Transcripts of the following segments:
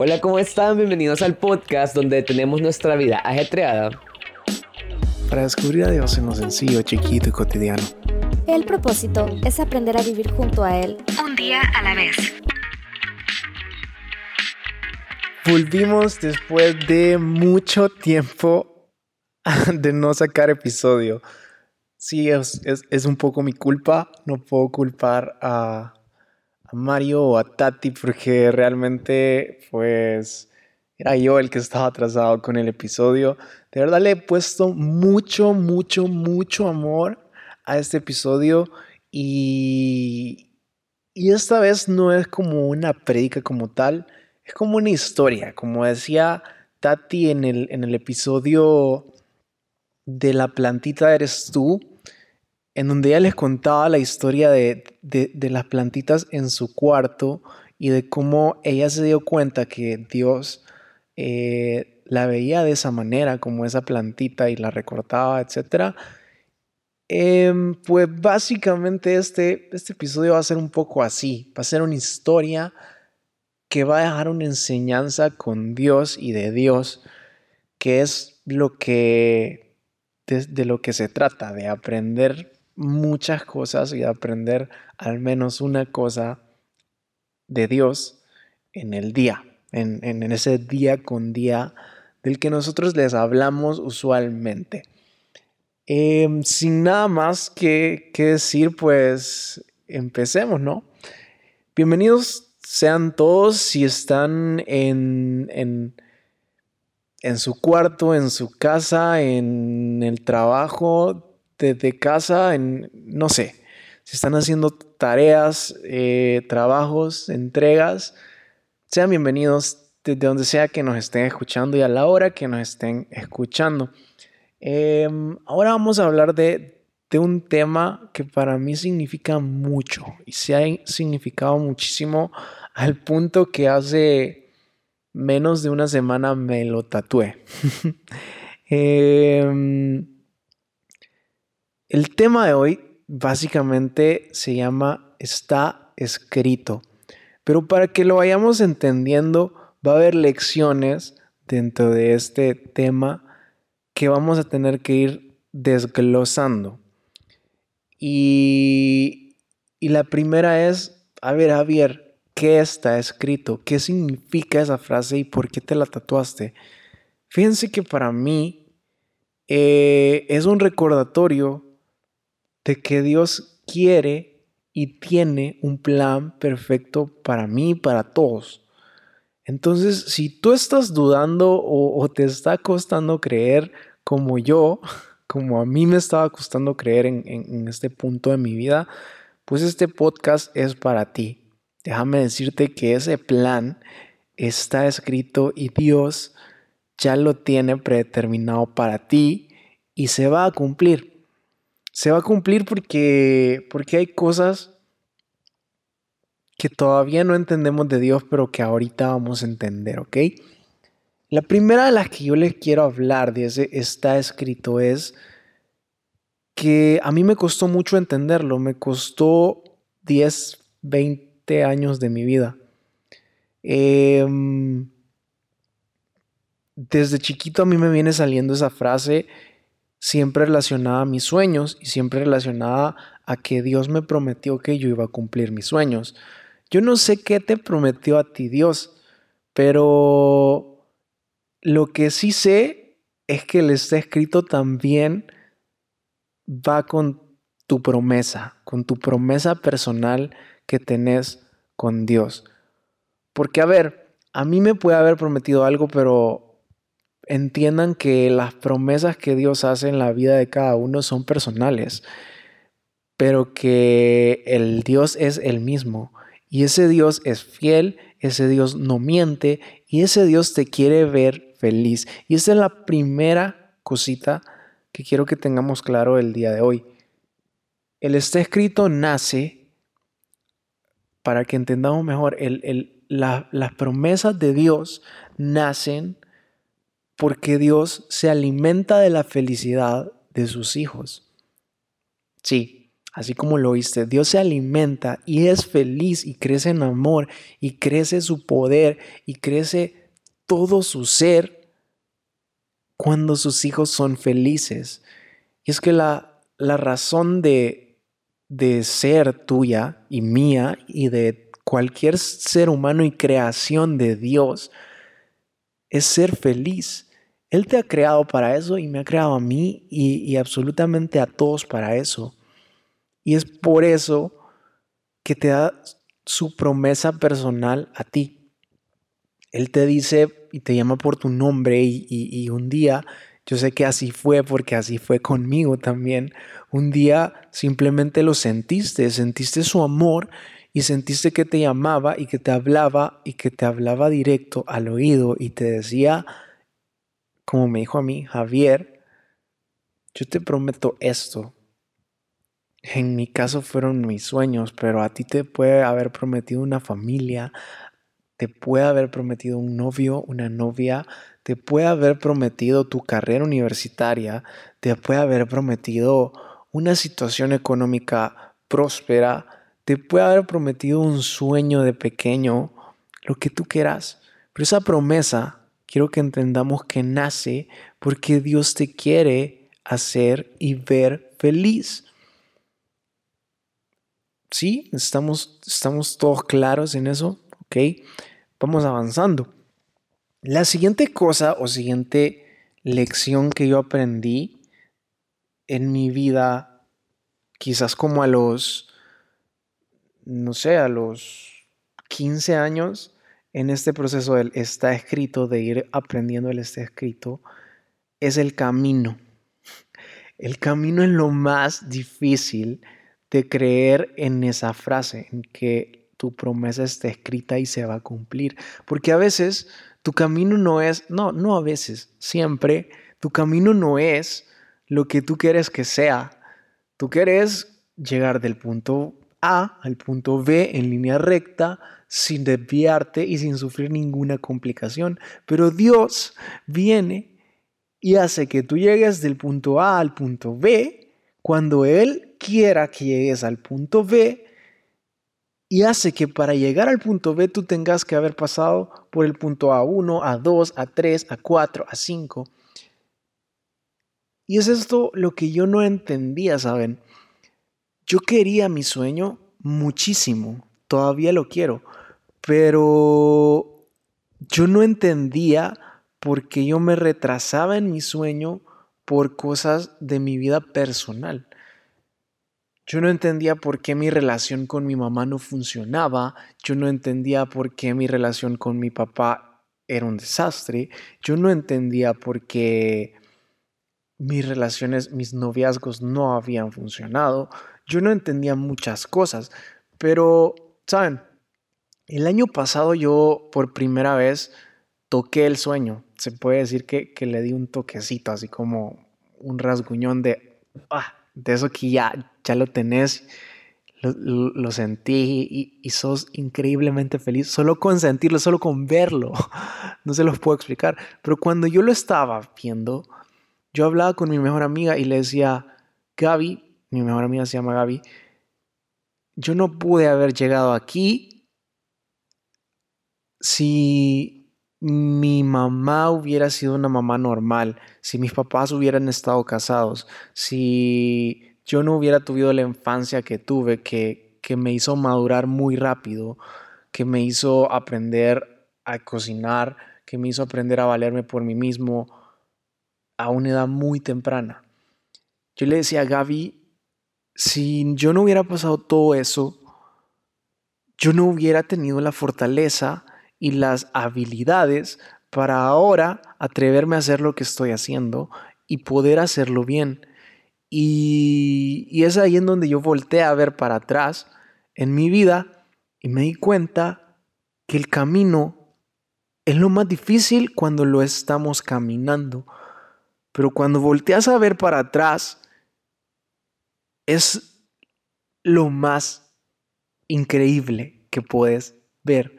Hola, ¿cómo están? Bienvenidos al podcast donde tenemos nuestra vida ajetreada. Para descubrir a Dios en lo sencillo, chiquito y cotidiano. El propósito es aprender a vivir junto a Él un día a la vez. Volvimos después de mucho tiempo de no sacar episodio. Sí, es, es, un poco mi culpa. No puedo culpar a, a Mario o a Tati porque realmente pues era yo el que estaba atrasado con el episodio. De verdad le he puesto mucho, mucho, mucho amor a este episodio y, y esta vez no es como una prédica como tal, es como una historia, como decía Tati en el, en el episodio de la plantita eres tú en donde ella les contaba la historia de, las plantitas en su cuarto y de cómo ella se dio cuenta que Dios eh, la veía de esa manera, como esa plantita y la recortaba, etc. Em, pues básicamente este, este episodio va a ser un poco así, va a ser una historia que va a dejar una enseñanza con Dios y de Dios, que es lo que de lo que se trata, de aprender muchas cosas y aprender al menos una cosa de Dios en el día, en, ese día con día del que nosotros les hablamos usualmente. Em, sin nada más que, decir, pues empecemos, ¿no? Bienvenidos sean todos si están en, en, en su cuarto, en su casa, en el trabajo, desde casa, en, no sé, si están haciendo tareas, eh, trabajos, entregas, sean bienvenidos desde donde sea que nos estén escuchando y a la hora que nos estén escuchando. Em, ahora vamos a hablar de, un tema que para mí significa mucho y se ha significado muchísimo al punto que hace menos de una semana me lo tatué. eh, el tema de hoy básicamente se llama Está escrito. Pero para que lo vayamos entendiendo, va a haber lecciones dentro de este tema que vamos a tener que ir desglosando. Y, y la primera es, a ver, Javier, ¿qué está escrito? ¿Qué significa esa frase y por qué te la tatuaste? Fíjense que para mí eh, es un recordatorio de que Dios quiere y tiene un plan perfecto para mí y para todos. Entonces, si tú estás dudando o, te está costando creer como yo, como a mí me estaba costando creer en, en este punto de mi vida, pues este podcast es para ti. Déjame decirte que ese plan está escrito y Dios ya lo tiene predeterminado para ti y se va a cumplir se va a cumplir porque, porque hay cosas que todavía no entendemos de Dios, pero que ahorita vamos a entender, ¿ok? La primera de las que yo les quiero hablar de ese está escrito es que a mí me costó mucho entenderlo, me costó 10, 20 años de mi vida. Em, desde chiquito a mí me viene saliendo esa frase siempre relacionada a mis sueños y siempre relacionada a que Dios me prometió que yo iba a cumplir mis sueños. Yo no sé qué te prometió a ti Dios, pero lo que sí sé es que el está escrito también va con tu promesa, con tu promesa personal que tenés con Dios. Porque a ver, a mí me puede haber prometido algo, pero entiendan que las promesas que Dios hace en la vida de cada uno son personales, pero que el Dios es el mismo. Y ese Dios es fiel, ese Dios no miente y ese Dios te quiere ver feliz. Y esa es la primera cosita que quiero que tengamos claro el día de hoy. El está escrito nace, para que entendamos mejor, las promesas de Dios nacen porque Dios se alimenta de la felicidad de sus hijos. Sí, así como lo oíste, Dios se alimenta y es feliz y crece en amor y crece su poder y crece todo su ser cuando sus hijos son felices. Y es que la, la razón de, de ser tuya y mía y de cualquier ser humano y creación de Dios es ser feliz. Él te ha creado para eso y me ha creado a mí y, absolutamente a todos para eso. Y es por eso que te da su promesa personal a ti. Él te dice y te llama por tu nombre y, un día, yo sé que así fue porque así fue conmigo también, un día simplemente lo sentiste, sentiste su amor y sentiste que te llamaba y que te hablaba y que te hablaba directo al oído y te decía, como me dijo a mí, Javier, yo te prometo esto. En mi caso fueron mis sueños, pero a ti te puede haber prometido una familia, te puede haber prometido un novio, una novia, te puede haber prometido tu carrera universitaria, te puede haber prometido una situación económica próspera, te puede haber prometido un sueño de pequeño, lo que tú quieras. Pero esa promesa quiero que entendamos que nace porque Dios te quiere hacer y ver feliz. ¿Sí? ¿Estamos, estamos todos claros en eso? ¿Ok? Vamos avanzando. La siguiente cosa o siguiente lección que yo aprendí en mi vida, quizás como a los, no sé, a los 15 años, en este proceso del está escrito, de ir aprendiendo el está escrito, es el camino. El camino es lo más difícil de creer en esa frase, en que tu promesa está escrita y se va a cumplir. Porque a veces tu camino no es, no, no a veces, siempre, tu camino no es lo que tú quieres que sea. Tú quieres llegar del punto A al punto B en línea recta, sin desviarte y sin sufrir ninguna complicación. Pero Dios viene y hace que tú llegues del punto A al punto B cuando Él quiera que llegues al punto B y hace que para llegar al punto B tú tengas que haber pasado por el punto A1, A2, A3, A4, A5. Y es esto lo que yo no entendía, ¿saben? Yo quería mi sueño muchísimo, todavía lo quiero, pero yo no entendía por qué yo me retrasaba en mi sueño por cosas de mi vida personal. Yo no entendía por qué mi relación con mi mamá no funcionaba, yo no entendía por qué mi relación con mi papá era un desastre, yo no entendía por qué mis relaciones, mis noviazgos no habían funcionado, yo no entendía muchas cosas, pero, ¿saben? El año pasado yo por primera vez toqué el sueño. Se puede decir que, le di un toquecito, así como un rasguñón de, ah, de eso que ya, ya lo tenés, lo, sentí y, y, sos increíblemente feliz solo con sentirlo, solo con verlo. No se los puedo explicar. Pero cuando yo lo estaba viendo, yo hablaba con mi mejor amiga y le decía, Gaby, mi mejor amiga se llama Gaby, yo no pude haber llegado aquí si mi mamá hubiera sido una mamá normal, si mis papás hubieran estado casados, si yo no hubiera tenido la infancia que tuve, que, que me hizo madurar muy rápido, que me hizo aprender a cocinar, que me hizo aprender a valerme por mí mismo a una edad muy temprana. Yo le decía a Gaby, si yo no hubiera pasado todo eso, yo no hubiera tenido la fortaleza y las habilidades para ahora atreverme a hacer lo que estoy haciendo y poder hacerlo bien. Y, es ahí en donde yo volteé a ver para atrás en mi vida y me di cuenta que el camino es lo más difícil cuando lo estamos caminando. Pero cuando volteas a ver para atrás, es lo más increíble que puedes ver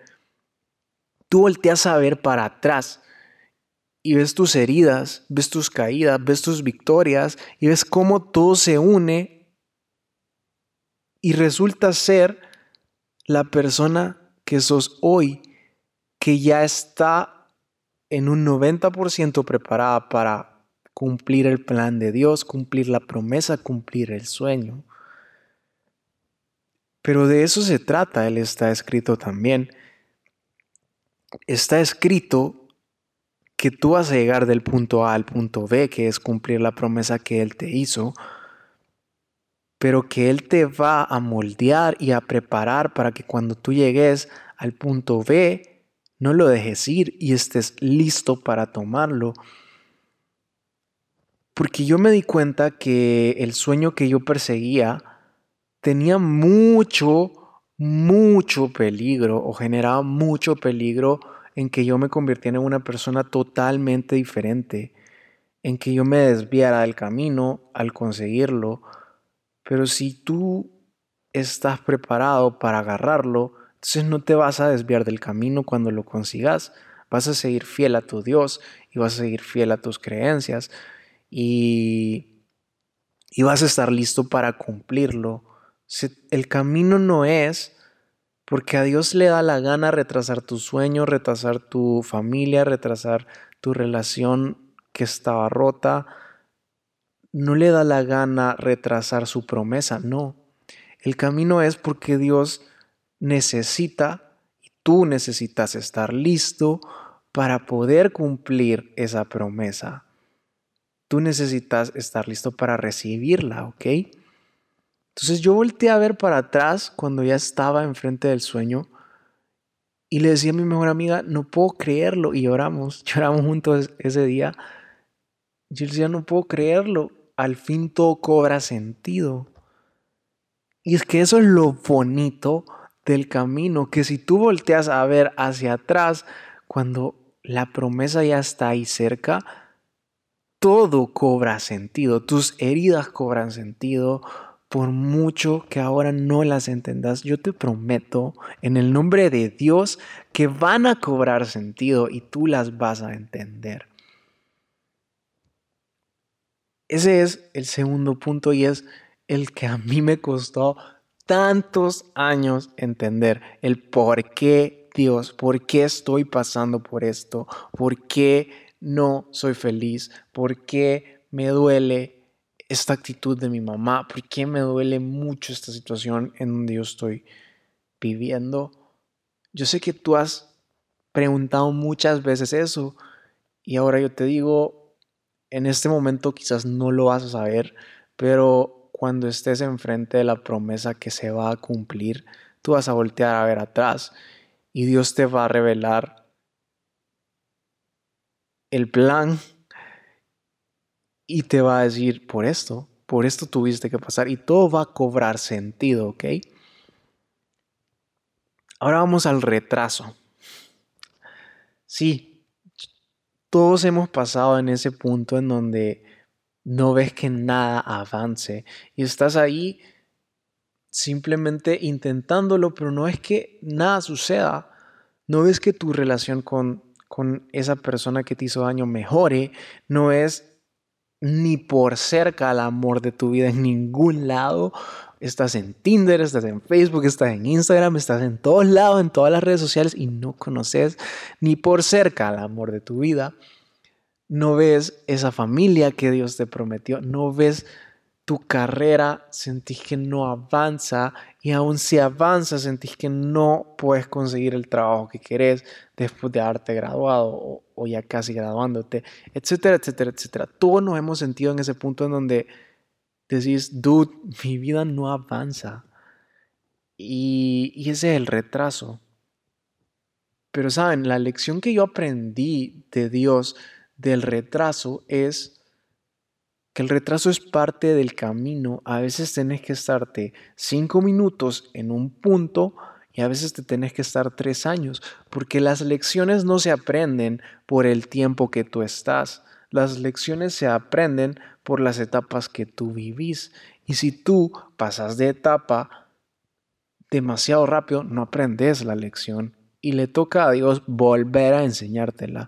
tú volteas a ver para atrás y ves tus heridas, ves tus caídas, ves tus victorias y ves cómo todo se une y resulta ser la persona que sos hoy, que ya está en un 90% preparada para cumplir el plan de Dios, cumplir la promesa, cumplir el sueño. Pero de eso se trata, Él está escrito también. Está escrito que tú vas a llegar del punto A al punto B, que es cumplir la promesa que Él te hizo, pero que Él te va a moldear y a preparar para que cuando tú llegues al punto B, no lo dejes ir y estés listo para tomarlo. Porque yo me di cuenta que el sueño que yo perseguía tenía mucho, mucho peligro o generaba mucho peligro en que yo me convirtiera en una persona totalmente diferente, en que yo me desviara del camino al conseguirlo. Pero si tú estás preparado para agarrarlo, entonces no te vas a desviar del camino cuando lo consigas. Vas a seguir fiel a tu Dios y vas a seguir fiel a tus creencias y, y vas a estar listo para cumplirlo. El camino no es porque a Dios le da la gana retrasar tu sueño, retrasar tu familia, retrasar tu relación que estaba rota. No le da la gana retrasar su promesa, no. El camino es porque Dios necesita y tú necesitas estar listo para poder cumplir esa promesa. Tú necesitas estar listo para recibirla, ¿ok? Entonces yo volteé a ver para atrás cuando ya estaba enfrente del sueño y le decía a mi mejor amiga, no puedo creerlo. Y lloramos, lloramos juntos ese día. Yo decía, no puedo creerlo. Al fin todo cobra sentido. Y es que eso es lo bonito del camino, que si tú volteas a ver hacia atrás, cuando la promesa ya está ahí cerca, todo cobra sentido. Tus heridas cobran sentido, por mucho que ahora no las entendas, yo te prometo en el nombre de Dios que van a cobrar sentido y tú las vas a entender. Ese es el segundo punto y es el que a mí me costó tantos años entender, el por qué Dios, por qué estoy pasando por esto, por qué no soy feliz, por qué me duele esta actitud de mi mamá? ¿Por qué me duele mucho esta situación en donde yo estoy viviendo? Yo sé que tú has preguntado muchas veces eso y ahora yo te digo, en este momento quizás no lo vas a saber, pero cuando estés enfrente de la promesa que se va a cumplir, tú vas a voltear a ver atrás y Dios te va a revelar el plan y te va a decir, por esto, por esto tuviste que pasar y todo va a cobrar sentido, ¿ok? Ahora vamos al retraso. Sí, todos hemos pasado en ese punto en donde no ves que nada avance y estás ahí simplemente intentándolo, pero no es que nada suceda. No ves que tu relación con, con esa persona que te hizo daño mejore, no es ni por cerca al amor de tu vida en ningún lado. Estás en Tinder, estás en Facebook, estás en Instagram, estás en todos lados, en todas las redes sociales y no conoces ni por cerca al amor de tu vida. No ves esa familia que Dios te prometió, no ves tu carrera, sentís que no avanza y aún si avanza, sentís que no puedes conseguir el trabajo que querés después de haberte graduado o, ya casi graduándote, etcétera, etcétera, etcétera. Todos nos hemos sentido en ese punto en donde decís, dude, mi vida no avanza. Y, y ese es el retraso. Pero saben, la lección que yo aprendí de Dios del retraso es el retraso es parte del camino. A veces tenés que estarte cinco minutos en un punto y a veces te tenés que estar tres años, porque las lecciones no se aprenden por el tiempo que tú estás. Las lecciones se aprenden por las etapas que tú vivís. Y si tú pasas de etapa demasiado rápido, no aprendes la lección y le toca a Dios volver a enseñártela.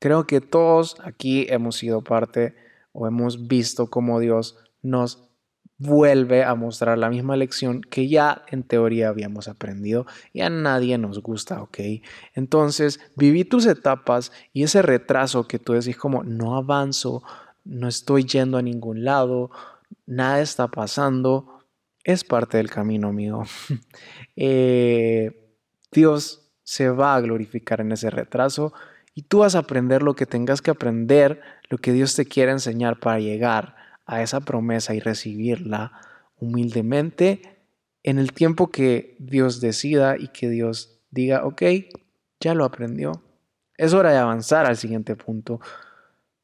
Creo que todos aquí hemos sido parte o hemos visto cómo Dios nos vuelve a mostrar la misma lección que ya en teoría habíamos aprendido y a nadie nos gusta, ¿ok? Entonces, viví tus etapas y ese retraso que tú decís como no avanzo, no estoy yendo a ningún lado, nada está pasando, es parte del camino, amigo. Eh, Dios se va a glorificar en ese retraso y tú vas a aprender lo que tengas que aprender, lo que Dios te quiere enseñar para llegar a esa promesa y recibirla humildemente en el tiempo que Dios decida y que Dios diga, ok, ya lo aprendió. Es hora de avanzar al siguiente punto.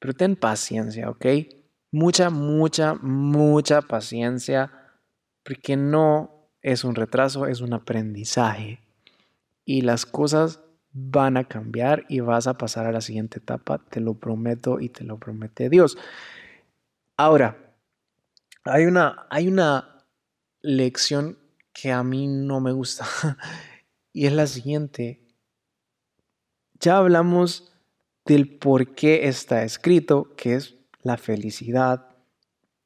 Pero ten paciencia, ¿ok? Mucha, mucha, mucha paciencia, porque no es un retraso, es un aprendizaje. Y las cosas van a cambiar y vas a pasar a la siguiente etapa, te lo prometo y te lo promete Dios. Ahora, hay una, hay una lección que a mí no me gusta y es la siguiente. Ya hablamos del por qué está escrito, que es la felicidad.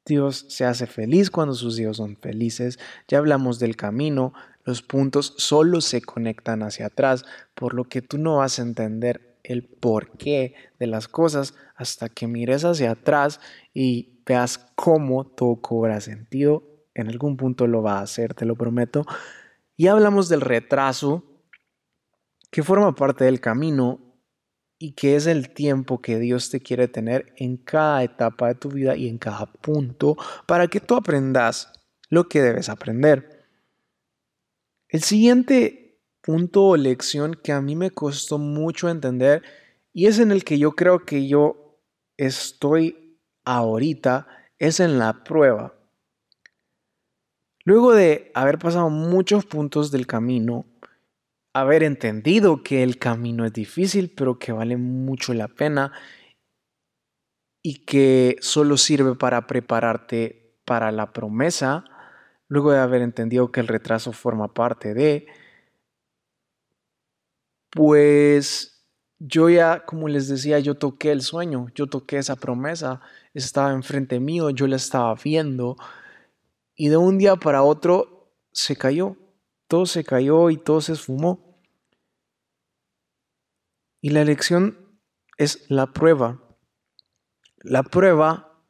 Dios se hace feliz cuando sus hijos son felices. Ya hablamos del camino. Los puntos solo se conectan hacia atrás, por lo que tú no vas a entender el porqué de las cosas hasta que mires hacia atrás y veas cómo todo cobra sentido. En algún punto lo va a hacer, te lo prometo. Y hablamos del retraso, que forma parte del camino y que es el tiempo que Dios te quiere tener en cada etapa de tu vida y en cada punto para que tú aprendas lo que debes aprender. El siguiente punto o lección que a mí me costó mucho entender y es en el que yo creo que yo estoy ahorita, es en la prueba. Luego de haber pasado muchos puntos del camino, haber entendido que el camino es difícil, pero que vale mucho la pena y que solo sirve para prepararte para la promesa, luego de haber entendido que el retraso forma parte de, pues yo ya, como les decía, yo toqué el sueño, yo toqué esa promesa, estaba enfrente mío, yo la estaba viendo y de un día para otro se cayó, todo se cayó y todo se esfumó. Y la lección es la prueba. La prueba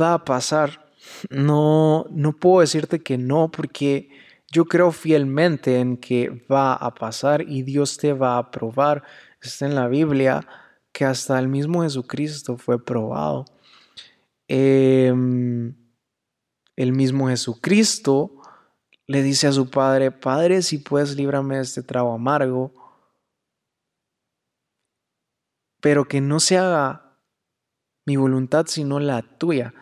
va a pasar. No, no puedo decirte que no porque yo creo fielmente en que va a pasar y Dios te va a probar. Está en la Biblia que hasta el mismo Jesucristo fue probado. Em, el mismo Jesucristo le dice a su padre, Padre, si puedes, líbrame de este trago amargo, pero que no se haga mi voluntad sino la tuya.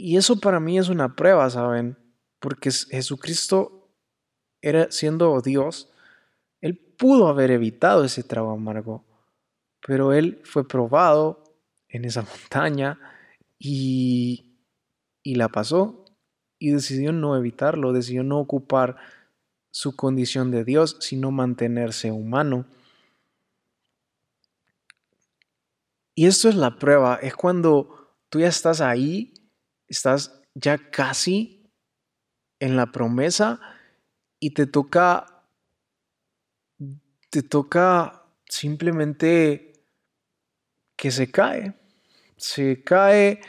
Y eso para mí es una prueba, ¿saben? Porque Jesucristo era siendo Dios, él pudo haber evitado ese trago amargo, pero él fue probado en esa montaña y, y la pasó y decidió no evitarlo, decidió no ocupar su condición de Dios, sino mantenerse humano. Y esto es la prueba, es cuando tú ya estás ahí, estás ya casi en la promesa, y te toca, te toca simplemente que se cae. Se cae,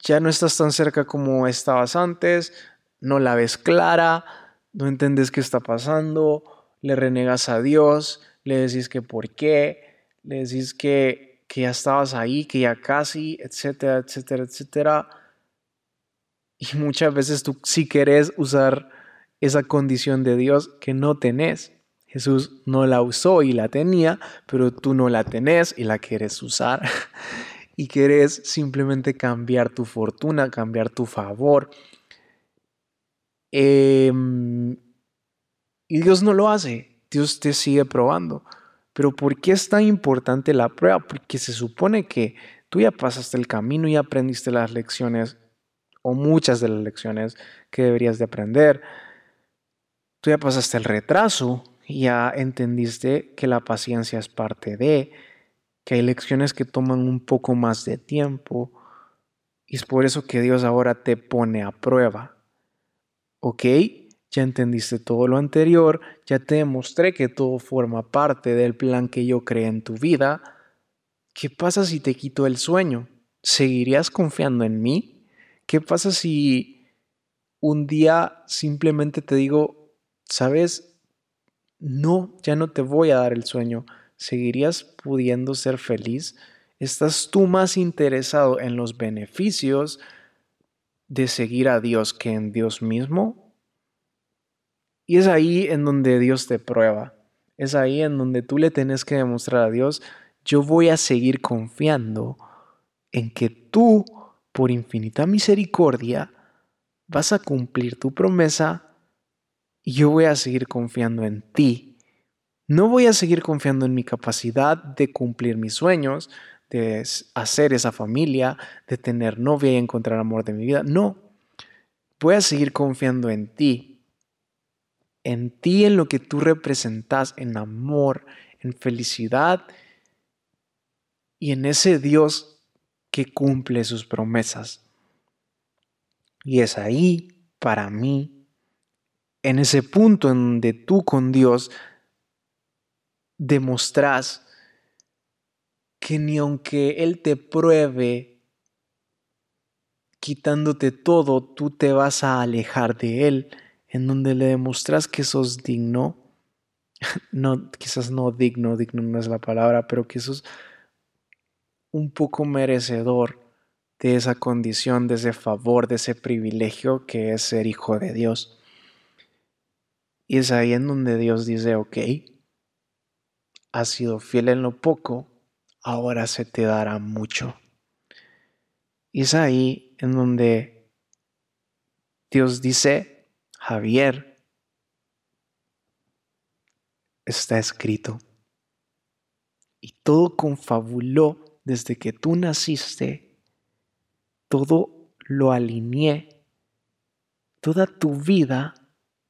ya no estás tan cerca como estabas antes, no la ves clara, no entiendes qué está pasando, le renegas a Dios, le decís que por qué, le decís que, que ya estabas ahí, que ya casi, etcétera, etcétera, etcétera. Y muchas veces tú si querés usar esa condición de Dios que no tenés. Jesús no la usó y la tenía, pero tú no la tenés y la quieres usar. y quieres simplemente cambiar tu fortuna, cambiar tu favor. Em, y Dios no lo hace. Dios te sigue probando. Pero ¿por qué es tan importante la prueba? Porque se supone que tú ya pasaste el camino y aprendiste las lecciones o muchas de las lecciones que deberías de aprender tú ya pasaste el retraso, ya entendiste que la paciencia es parte de, que hay lecciones que toman un poco más de tiempo Y es por eso que Dios ahora te pone a prueba. ¿Ok? Ya entendiste todo lo anterior, ya te demostré que todo forma parte del plan que yo creé en tu vida. ¿Qué pasa si te quito el sueño? ¿Seguirías confiando en mí? ¿Qué pasa si un día simplemente te digo, sabes, no, ya no te voy a dar el sueño? ¿Seguirías pudiendo ser feliz? ¿Estás tú más interesado en los beneficios de seguir a Dios que en Dios mismo? Y es ahí en donde Dios te prueba. Es ahí en donde tú le tienes que demostrar a Dios, yo voy a seguir confiando en que tú, por infinita misericordia, vas a cumplir tu promesa y yo voy a seguir confiando en ti. No voy a seguir confiando en mi capacidad de cumplir mis sueños, de hacer esa familia, de tener novia y encontrar amor de mi vida. No, voy a seguir confiando en ti, en ti, en lo que tú representas, en amor, en felicidad y en ese Dios que cumple sus promesas. Y es ahí, para mí, en ese punto en donde tú con Dios demostras que ni aunque Él te pruebe quitándote todo, tú te vas a alejar de Él, en donde le demostras que sos digno, no, quizás no digno, digno no es la palabra, pero que sos un poco merecedor de esa condición, de ese favor, de ese privilegio que es ser hijo de Dios. Y es ahí en donde Dios dice, ok, has sido fiel en lo poco, ahora se te dará mucho. Y es ahí en donde Dios dice, Javier, está escrito. Y todo confabuló desde que tú naciste, todo lo alineé. Toda tu vida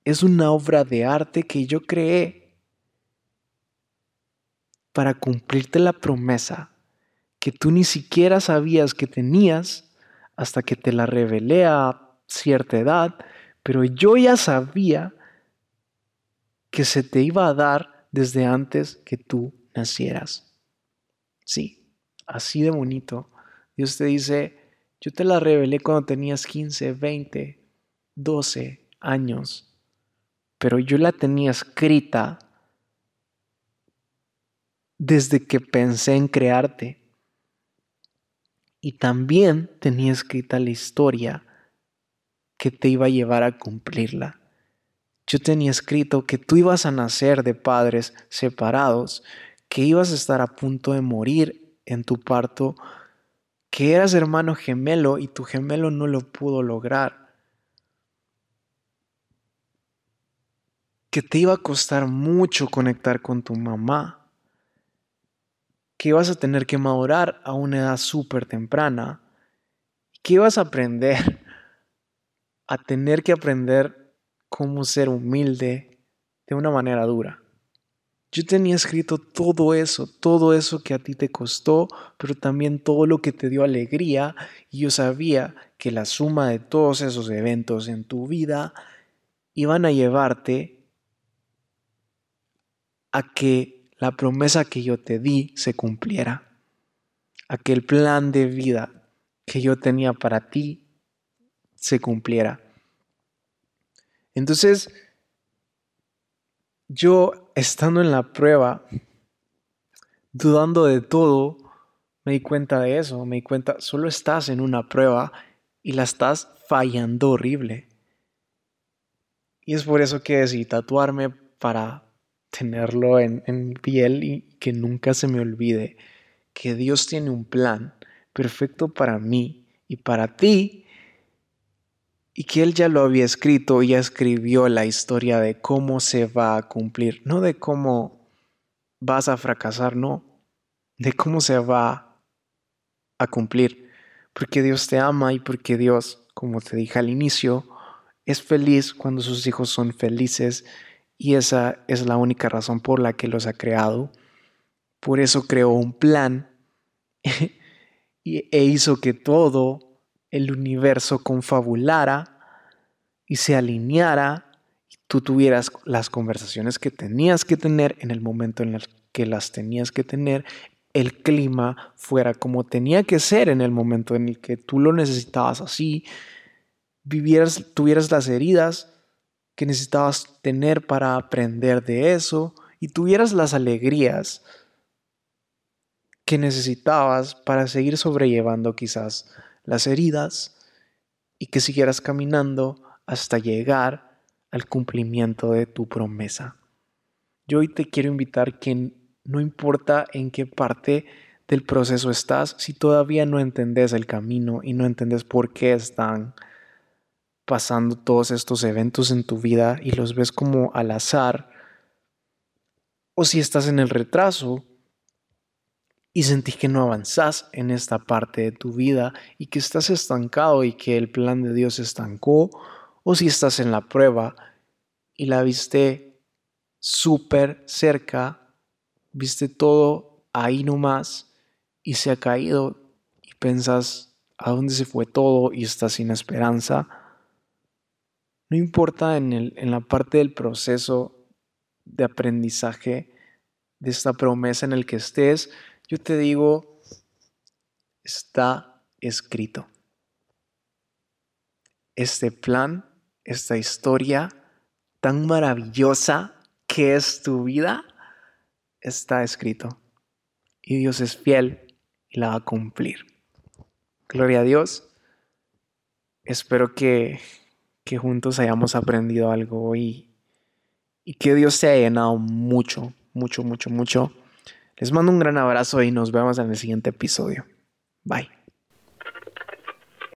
es una obra de arte que yo creé para cumplirte la promesa que tú ni siquiera sabías que tenías hasta que te la revelé a cierta edad, pero yo ya sabía que se te iba a dar desde antes que tú nacieras. Sí, así de bonito. Dios te dice, yo te la revelé cuando tenías 15, 20, 12 años, pero yo la tenía escrita desde que pensé en crearte. Y también tenía escrita la historia que te iba a llevar a cumplirla. Yo tenía escrito que tú ibas a nacer de padres separados, que ibas a estar a punto de morir en tu parto, que eras hermano gemelo y tu gemelo no lo pudo lograr. Que te iba a costar mucho conectar con tu mamá que vas a tener que madurar a una edad súper temprana, que vas a aprender a tener que aprender cómo ser humilde de una manera dura. Yo tenía escrito todo eso, todo eso que a ti te costó, pero también todo lo que te dio alegría, y yo sabía que la suma de todos esos eventos en tu vida iban a llevarte a que la promesa que yo te di se cumpliera. Aquel plan de vida que yo tenía para ti se cumpliera. Entonces, yo estando en la prueba, dudando de todo, me di cuenta de eso, me di cuenta, solo estás en una prueba y la estás fallando horrible. Y es por eso que decidí tatuarme para tenerlo en, mi piel y que nunca se me olvide que Dios tiene un plan perfecto para mí y para ti y que Él ya lo había escrito y ya escribió la historia de cómo se va a cumplir, no de cómo vas a fracasar, no, de cómo se va a cumplir, porque Dios te ama y porque Dios, como te dije al inicio, es feliz cuando sus hijos son felices y esa es la única razón por la que los ha creado. Por eso creó un plan e hizo que todo el universo confabulara y se alineara y tú tuvieras las conversaciones que tenías que tener en el momento en el que las tenías que tener, el clima fuera como tenía que ser en el momento en el que tú lo necesitabas así, vivieras, tuvieras las heridas que necesitabas tener para aprender de eso y tuvieras las alegrías que necesitabas para seguir sobrellevando quizás las heridas y que siguieras caminando hasta llegar al cumplimiento de tu promesa. Yo hoy te quiero invitar que no importa en qué parte del proceso estás, si todavía no entendés el camino y no entendés por qué están pasando todos estos eventos en tu vida y los ves como al azar, o si estás en el retraso y sentís que no avanzás en esta parte de tu vida y que estás estancado y que el plan de Dios estancó, o si estás en la prueba y la viste súper cerca, viste todo ahí nomás y se ha caído y pensás a dónde se fue todo y estás sin esperanza. No importa en, el, en la parte del proceso de aprendizaje de esta promesa en el que estés, yo te digo, está escrito. Este plan, esta historia tan maravillosa que es tu vida, está escrito. Y Dios es fiel y la va a cumplir. Gloria a Dios. Espero que, que juntos hayamos aprendido algo y, y que Dios te haya llenado mucho, mucho, mucho, mucho les mando un gran abrazo y nos vemos en el siguiente episodio. Bye.